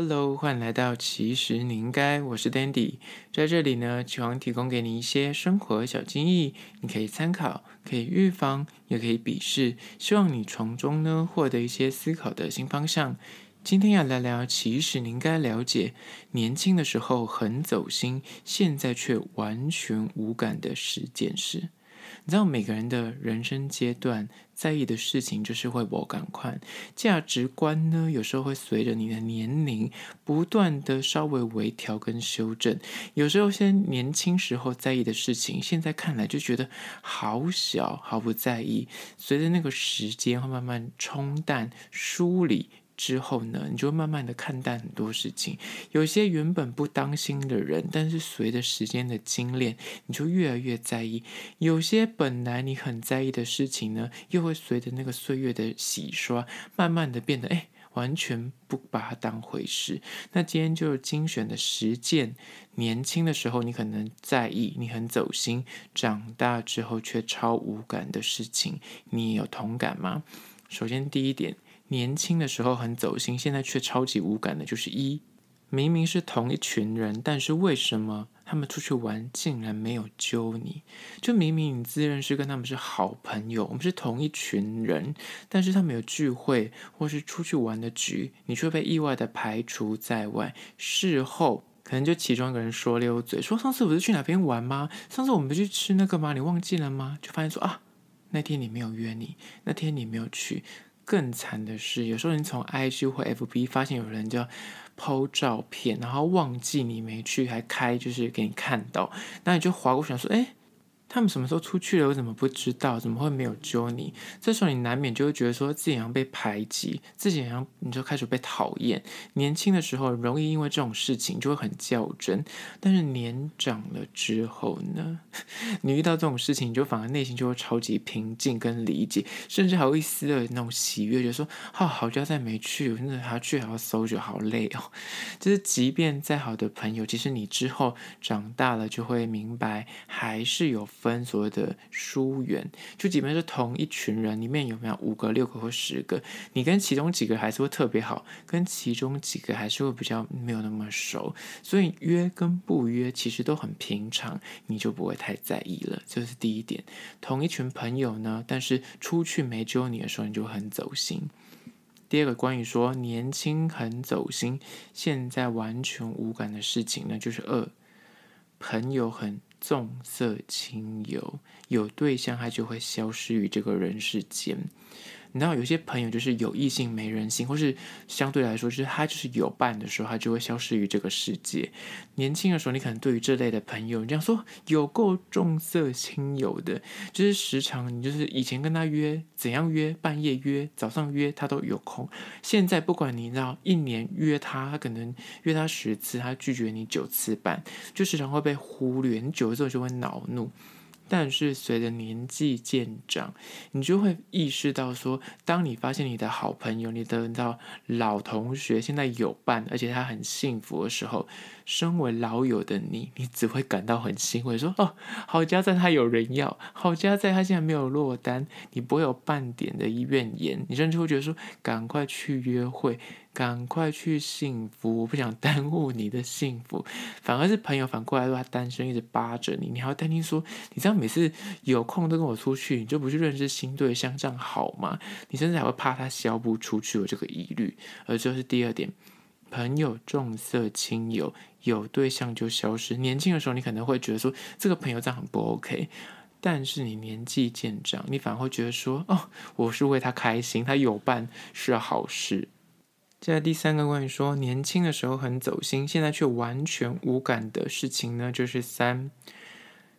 Hello，欢迎来到其实你应该，我是 Dandy，在这里呢，希望提供给你一些生活小建议，你可以参考，可以预防，也可以鄙视，希望你从中呢获得一些思考的新方向。今天要来聊，其实你应该了解，年轻的时候很走心，现在却完全无感的十件事。你知道每个人的人生阶段在意的事情就是会我赶快，价值观呢，有时候会随着你的年龄不断的稍微微调跟修正。有时候先年轻时候在意的事情，现在看来就觉得好小，毫不在意。随着那个时间会慢慢冲淡、梳理。之后呢，你就慢慢的看淡很多事情。有些原本不当心的人，但是随着时间的精炼，你就越来越在意。有些本来你很在意的事情呢，又会随着那个岁月的洗刷，慢慢的变得哎，完全不把它当回事。那今天就是精选的十件，年轻的时候你可能在意，你很走心，长大之后却超无感的事情，你有同感吗？首先第一点。年轻的时候很走心，现在却超级无感的，就是一，明明是同一群人，但是为什么他们出去玩竟然没有揪你？就明明你自认是跟他们是好朋友，我们是同一群人，但是他们有聚会或是出去玩的局，你却被意外的排除在外。事后可能就其中一个人说溜嘴，说上次不是去哪边玩吗？上次我们不去吃那个吗？你忘记了吗？就发现说啊，那天你没有约你，那天你没有去。更惨的是，有时候你从 IG 或 FB 发现有人就 PO 照片，然后忘记你没去，还开就是给你看到，那你就划过去想说，哎。他们什么时候出去了？我怎么不知道？怎么会没有揪你？这时候你难免就会觉得说自己好像被排挤，自己好像你就开始被讨厌。年轻的时候容易因为这种事情就会很较真，但是年长了之后呢，你遇到这种事情，你就反而内心就会超级平静跟理解，甚至还有一丝的那种喜悦，就说：哦，好家在没去，真的还要去还要搜，就好累哦。就是即便再好的朋友，其实你之后长大了就会明白，还是有。分所谓的疏远，就即便是同一群人里面有没有五个、六个或十个，你跟其中几个还是会特别好，跟其中几个还是会比较没有那么熟，所以约跟不约其实都很平常，你就不会太在意了。这是第一点。同一群朋友呢，但是出去没只有你的时候，你就很走心。第二个关于说年轻很走心，现在完全无感的事情呢，就是二朋友很。重色轻友，有对象他就会消失于这个人世间。你知道有些朋友就是有异性没人性，或是相对来说，就是他就是有伴的时候，他就会消失于这个世界。年轻的时候，你可能对于这类的朋友，你这样说有够重色轻友的，就是时常你就是以前跟他约怎样约，半夜约，早上约，他都有空。现在不管你知道一年约他，他可能约他十次，他拒绝你九次半，就时常会被忽略。你久了之后就会恼怒。但是随着年纪渐长，你就会意识到说，当你发现你的好朋友、你的你老同学现在有伴，而且他很幸福的时候，身为老友的你，你只会感到很欣慰，说：“哦，好家在他有人要，好家在他现在没有落单。”你不会有半点的怨言，你甚至会觉得说：“赶快去约会。”赶快去幸福，我不想耽误你的幸福。反而是朋友反过来说他单身，一直扒着你，你还要担心说，你知道每次有空都跟我出去，你就不去认识新对象，这样好吗？你甚至还会怕他消不出去，有这个疑虑。而这是第二点，朋友重色轻友，有对象就消失。年轻的时候，你可能会觉得说这个朋友这样很不 OK，但是你年纪渐长，你反而会觉得说，哦，我是为他开心，他有伴是好事。接下来第三个关于说年轻的时候很走心，现在却完全无感的事情呢，就是三，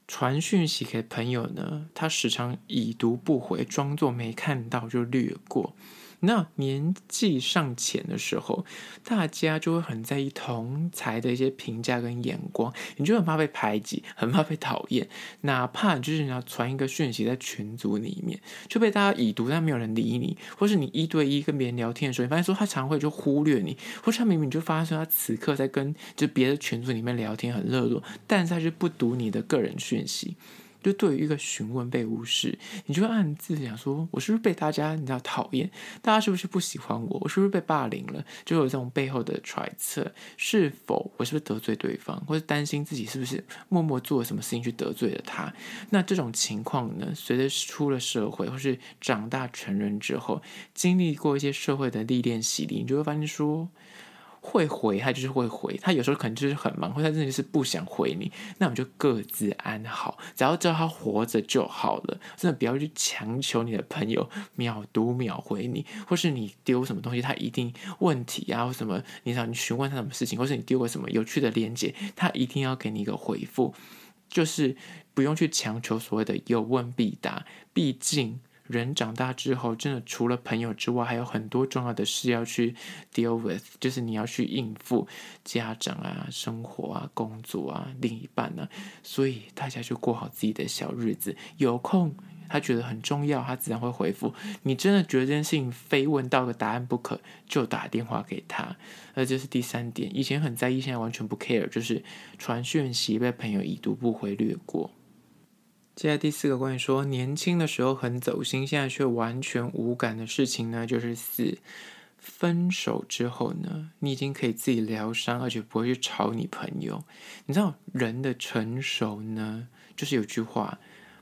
传讯息给朋友呢，他时常已读不回，装作没看到就略过。那年纪尚浅的时候，大家就会很在意同才的一些评价跟眼光，你就很怕被排挤，很怕被讨厌。哪怕就是你要传一个讯息在群组里面，就被大家已读，但没有人理你；或是你一对一跟别人聊天的时候，你发现说他常会就忽略你，或是他明明就发现他此刻在跟就别的群组里面聊天很热络，但是他就不读你的个人讯息。就对于一个询问被无视，你就会暗自想说：我是不是被大家你知道讨厌？大家是不是不喜欢我？我是不是被霸凌了？就有这种背后的揣测，是否我是不是得罪对方，或者担心自己是不是默默做了什么事情去得罪了他？那这种情况呢，随着出了社会或是长大成人之后，经历过一些社会的历练洗礼，你就会发现说。会回他就是会回，他有时候可能就是很忙，或者他真的是不想回你，那我们就各自安好，只要知道他活着就好了。真的不要去强求你的朋友秒读秒回你，或是你丢什么东西，他一定问题啊，或什么，你想你询问他什么事情，或是你丢个什么有趣的链接，他一定要给你一个回复，就是不用去强求所谓的有问必答，毕竟。人长大之后，真的除了朋友之外，还有很多重要的事要去 deal with，就是你要去应付家长啊、生活啊、工作啊、另一半啊，所以大家就过好自己的小日子。有空他觉得很重要，他自然会回复。你真的觉得这件事情非问到个答案不可，就打电话给他。而这是第三点，以前很在意，现在完全不 care，就是传讯息被朋友已读不回略过。接下第四个关于说年轻的时候很走心，现在却完全无感的事情呢，就是四分手之后呢，你已经可以自己疗伤，而且不会去吵你朋友。你知道人的成熟呢，就是有句话，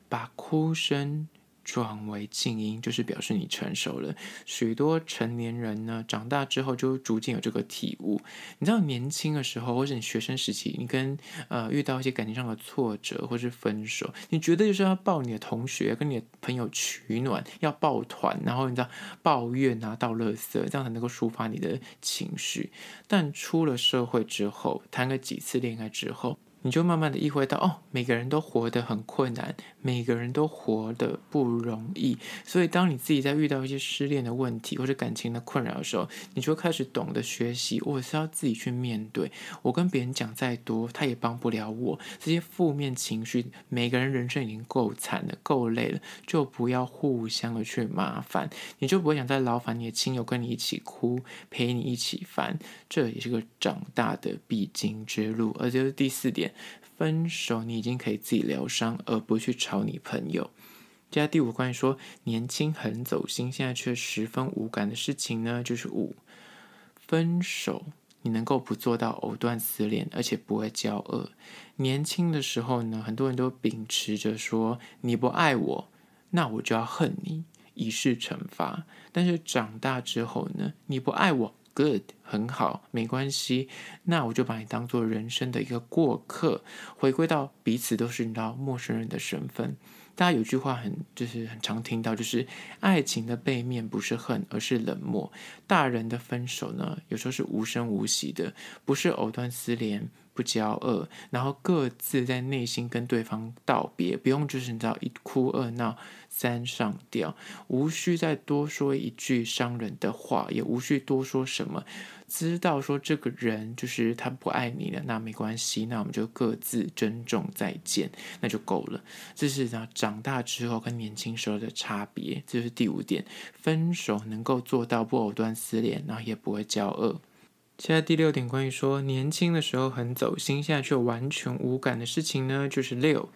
把哭声。转为静音，就是表示你成熟了。许多成年人呢，长大之后就逐渐有这个体悟。你知道，年轻的时候，或者你学生时期，你跟呃遇到一些感情上的挫折，或是分手，你觉得就是要抱你的同学，跟你的朋友取暖，要抱团，然后你知道抱怨啊，倒垃圾，这样才能够抒发你的情绪。但出了社会之后，谈个几次恋爱之后，你就慢慢的意会到，哦，每个人都活得很困难，每个人都活得不容易。所以，当你自己在遇到一些失恋的问题或者感情的困扰的时候，你就开始懂得学习，我是要自己去面对。我跟别人讲再多，他也帮不了我。这些负面情绪，每个人人生已经够惨了，够累了，就不要互相的去麻烦。你就不会想再劳烦你的亲友跟你一起哭，陪你一起烦。这也是个长大的必经之路。而这是第四点。分手，你已经可以自己疗伤，而不去吵你朋友。接下来第五关说年轻很走心，现在却十分无感的事情呢，就是五分手，你能够不做到藕断丝连，而且不会交恶。年轻的时候呢，很多人都秉持着说你不爱我，那我就要恨你，以示惩罚。但是长大之后呢，你不爱我。Good，很好，没关系。那我就把你当做人生的一个过客，回归到彼此都是你知道陌生人的身份。大家有句话很就是很常听到，就是爱情的背面不是恨，而是冷漠。大人的分手呢，有时候是无声无息的，不是藕断丝连。不交恶，然后各自在内心跟对方道别，不用就是你知道一哭二闹三上吊，无需再多说一句伤人的话，也无需多说什么，知道说这个人就是他不爱你了，那没关系，那我们就各自珍重再见，那就够了。这是呢长大之后跟年轻时候的差别，这是第五点，分手能够做到不藕断丝连，然后也不会交恶。现在第六点，关于说年轻的时候很走心，现在却完全无感的事情呢，就是六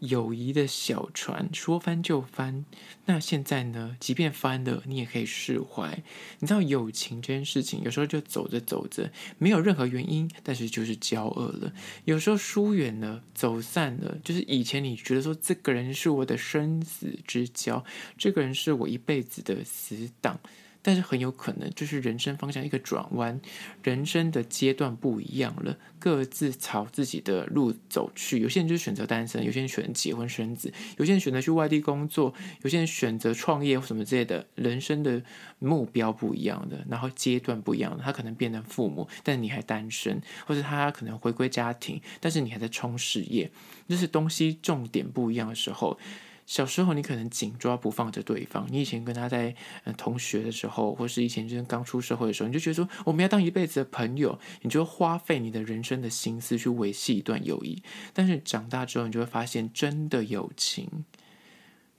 友谊的小船说翻就翻。那现在呢，即便翻了，你也可以释怀。你知道友情这件事情，有时候就走着走着，没有任何原因，但是就是交恶了。有时候疏远了，走散了，就是以前你觉得说这个人是我的生死之交，这个人是我一辈子的死党。但是很有可能就是人生方向一个转弯，人生的阶段不一样了，各自朝自己的路走去。有些人就选择单身，有些人选择结婚生子，有些人选择去外地工作，有些人选择创业或什么之类的。人生的目标不一样的，然后阶段不一样的，他可能变成父母，但你还单身，或者他可能回归家庭，但是你还在冲事业，就是东西重点不一样的时候。小时候你可能紧抓不放着对方，你以前跟他在呃同学的时候，或是以前就是刚出社会的时候，你就觉得说我们要当一辈子的朋友，你就花费你的人生的心思去维系一段友谊。但是长大之后，你就会发现，真的友情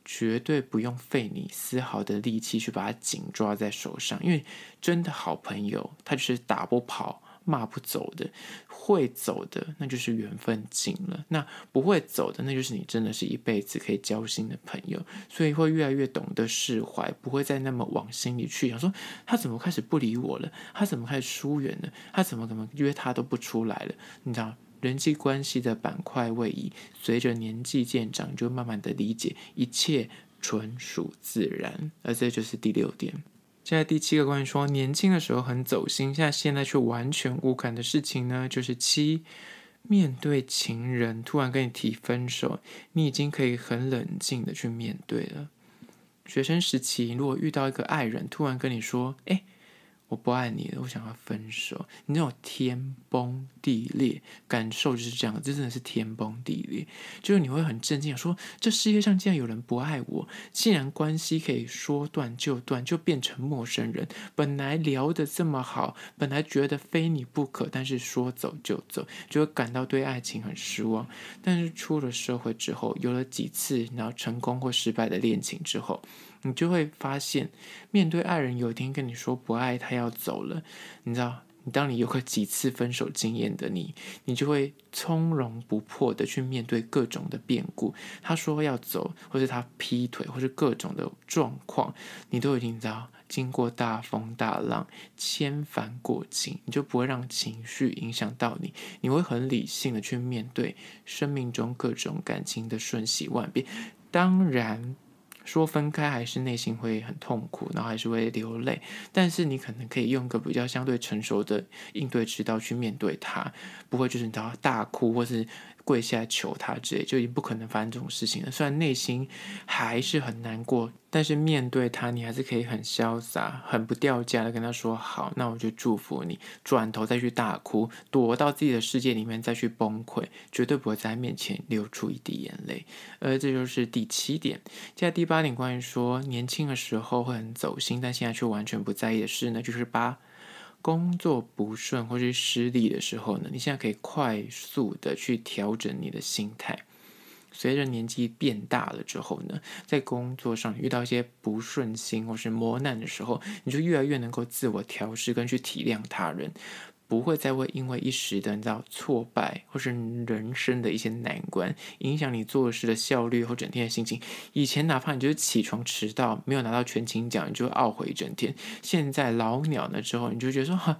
绝对不用费你丝毫的力气去把它紧抓在手上，因为真的好朋友他就是打不跑。骂不走的，会走的那就是缘分尽了，那不会走的那就是你真的是一辈子可以交心的朋友，所以会越来越懂得释怀，不会再那么往心里去想说他怎么开始不理我了，他怎么开始疏远了，他怎么怎么约他都不出来了，你知道人际关系的板块位移，随着年纪渐长，就慢慢的理解一切纯属自然，而这就是第六点。现在第七个关于说年轻的时候很走心，现在现在却完全无感的事情呢，就是七，面对情人突然跟你提分手，你已经可以很冷静的去面对了。学生时期如果遇到一个爱人突然跟你说，哎。我不爱你了，我想要分手。你那种天崩地裂感受就是这样，这真的是天崩地裂。就是你会很震惊，说这世界上竟然有人不爱我，既然关系可以说断就断，就变成陌生人。本来聊得这么好，本来觉得非你不可，但是说走就走，就会感到对爱情很失望。但是出了社会之后，有了几次然后成功或失败的恋情之后。你就会发现，面对爱人有一天跟你说不爱他要走了，你知道，你当你有个几次分手经验的你，你就会从容不迫的去面对各种的变故。他说要走，或是他劈腿，或是各种的状况，你都已经知道，经过大风大浪，千帆过尽，你就不会让情绪影响到你，你会很理性的去面对生命中各种感情的瞬息万变。当然。说分开还是内心会很痛苦，然后还是会流泪，但是你可能可以用个比较相对成熟的应对之道去面对他，不会就是你知道大哭或是。跪下求他之类，就已经不可能发生这种事情了。虽然内心还是很难过，但是面对他，你还是可以很潇洒、很不掉价的跟他说：“好，那我就祝福你。”转头再去大哭，躲到自己的世界里面再去崩溃，绝对不会在他面前流出一滴眼泪。而这就是第七点。接下第八点，关于说年轻的时候会很走心，但现在却完全不在意的事呢，就是八。工作不顺或是失利的时候呢，你现在可以快速的去调整你的心态。随着年纪变大了之后呢，在工作上遇到一些不顺心或是磨难的时候，你就越来越能够自我调试跟去体谅他人。不会再会因为一时的你知道挫败或是人生的一些难关，影响你做事的效率或整天的心情。以前哪怕你就是起床迟到，没有拿到全勤奖，你就会懊悔一整天。现在老鸟了之后，你就觉得说哈，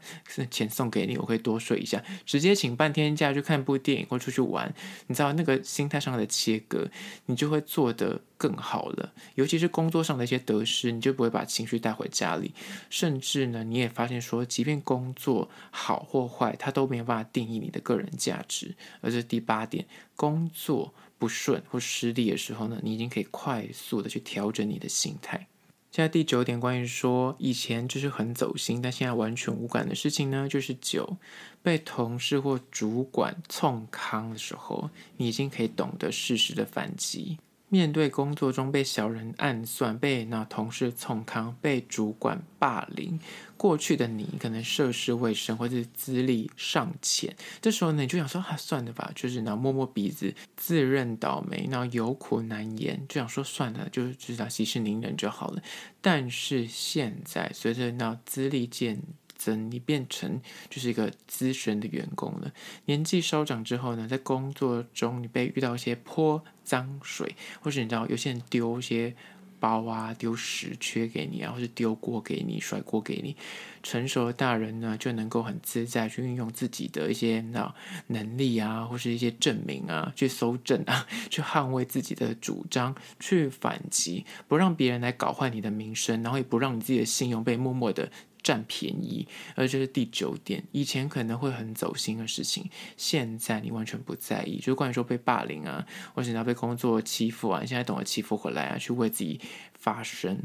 钱送给你，我可以多睡一下，直接请半天假去看部电影或出去玩。你知道那个心态上的切割，你就会做得更好了。尤其是工作上的一些得失，你就不会把情绪带回家里。甚至呢，你也发现说，即便工作好。好或坏，它都没有办法定义你的个人价值。而这是第八点，工作不顺或失利的时候呢，你已经可以快速的去调整你的心态。现在第九点，关于说以前就是很走心，但现在完全无感的事情呢，就是九，被同事或主管冲康的时候，你已经可以懂得适时的反击。面对工作中被小人暗算、被那同事冲康、被主管霸凌，过去的你可能涉世未深或者是资历尚浅，这时候呢，你就想说啊，算了吧，就是那摸摸鼻子，自认倒霉，那有苦难言，就想说算了，就知道息事宁人就好了。但是现在随着那资历渐增，你变成就是一个资深的员工了。年纪稍长之后呢，在工作中你被遇到一些泼脏水，或是你知道有些人丢一些包啊、丢石缺给你啊，或是丢锅给你、甩锅给你。成熟的大人呢，就能够很自在去运用自己的一些那能力啊，或是一些证明啊，去搜证啊，去捍卫自己的主张，去反击，不让别人来搞坏你的名声，然后也不让你自己的信用被默默的。占便宜，而这是第九点。以前可能会很走心的事情，现在你完全不在意。就关于说被霸凌啊，或者你要被工作欺负啊，你现在懂得欺负回来啊，去为自己发声。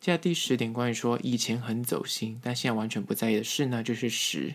现在第十点，关于说以前很走心，但现在完全不在意的事呢，就是十。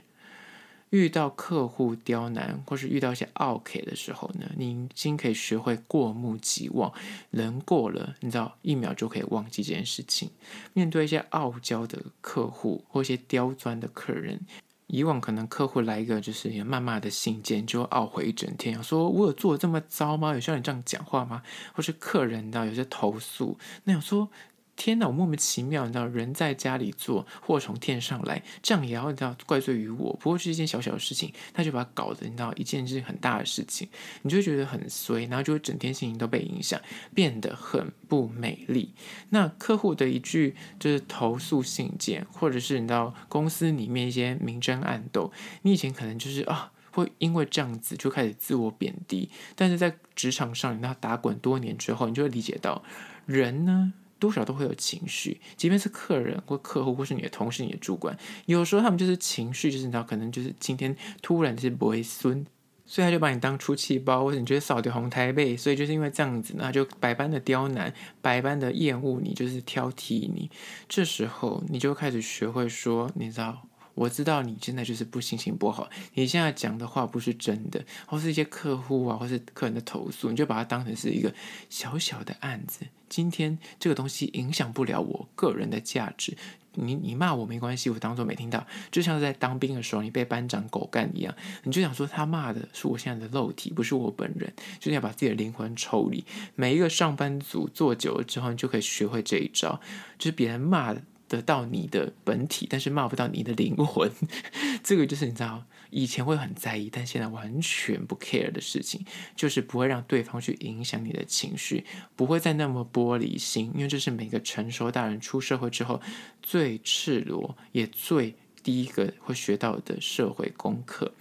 遇到客户刁难，或是遇到一些奥客的时候呢，你已经可以学会过目即忘，人过了，你知道一秒就可以忘记这件事情。面对一些傲娇的客户或一些刁钻的客人，以往可能客户来一个就是谩骂的信件，就懊悔一整天，说我有做的这么糟吗？有需要你这样讲话吗？或是客人到有些投诉，那想说。天哪，我莫名其妙，你知道，人在家里做，祸从天上来，这样也要你知道怪罪于我？不过是一件小小的事情，他就把它搞得你知道一件是很大的事情，你就会觉得很衰，然后就会整天心情都被影响，变得很不美丽。那客户的一句就是投诉信件，或者是你知道公司里面一些明争暗斗，你以前可能就是啊，会因为这样子就开始自我贬低，但是在职场上你知道打滚多年之后，你就会理解到人呢。多少都会有情绪，即便是客人或客户，或是你的同事、你的主管，有时候他们就是情绪，就是你知道，可能就是今天突然就是不会孙，所以他就把你当出气包，或者你觉得扫掉红台背，所以就是因为这样子，那就百般的刁难，百般的厌恶你，就是挑剔你。这时候你就开始学会说，你知道。我知道你现在就是不心情不好，你现在讲的话不是真的，或是一些客户啊，或是客人的投诉，你就把它当成是一个小小的案子。今天这个东西影响不了我个人的价值，你你骂我没关系，我当做没听到。就像在当兵的时候，你被班长狗干一样，你就想说他骂的是我现在的肉体，不是我本人，就是要把自己的灵魂抽离。每一个上班族做久了之后，你就可以学会这一招，就是别人骂。得到你的本体，但是骂不到你的灵魂，这个就是你知道，以前会很在意，但现在完全不 care 的事情，就是不会让对方去影响你的情绪，不会再那么玻璃心，因为这是每个成熟大人出社会之后最赤裸也最第一个会学到的社会功课。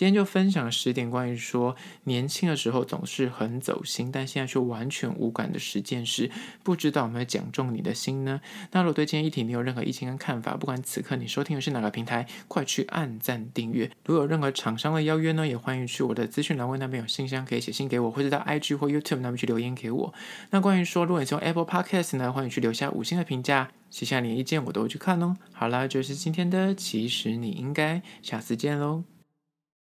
今天就分享十点关于说年轻的时候总是很走心，但现在却完全无感的十件事，不知道有没有讲中你的心呢？那如果对今天议题你有任何意见跟看法，不管此刻你收听的是哪个平台，快去按赞订阅。如果有任何厂商的邀约呢，也欢迎去我的资讯栏位那边有信箱可以写信给我，或者到 IG 或 YouTube 那边去留言给我。那关于说如果你是用 Apple Podcast 呢，欢迎去留下五星的评价，写下你的意见，我都会去看哦。好啦，就是今天的，其实你应该下次见喽。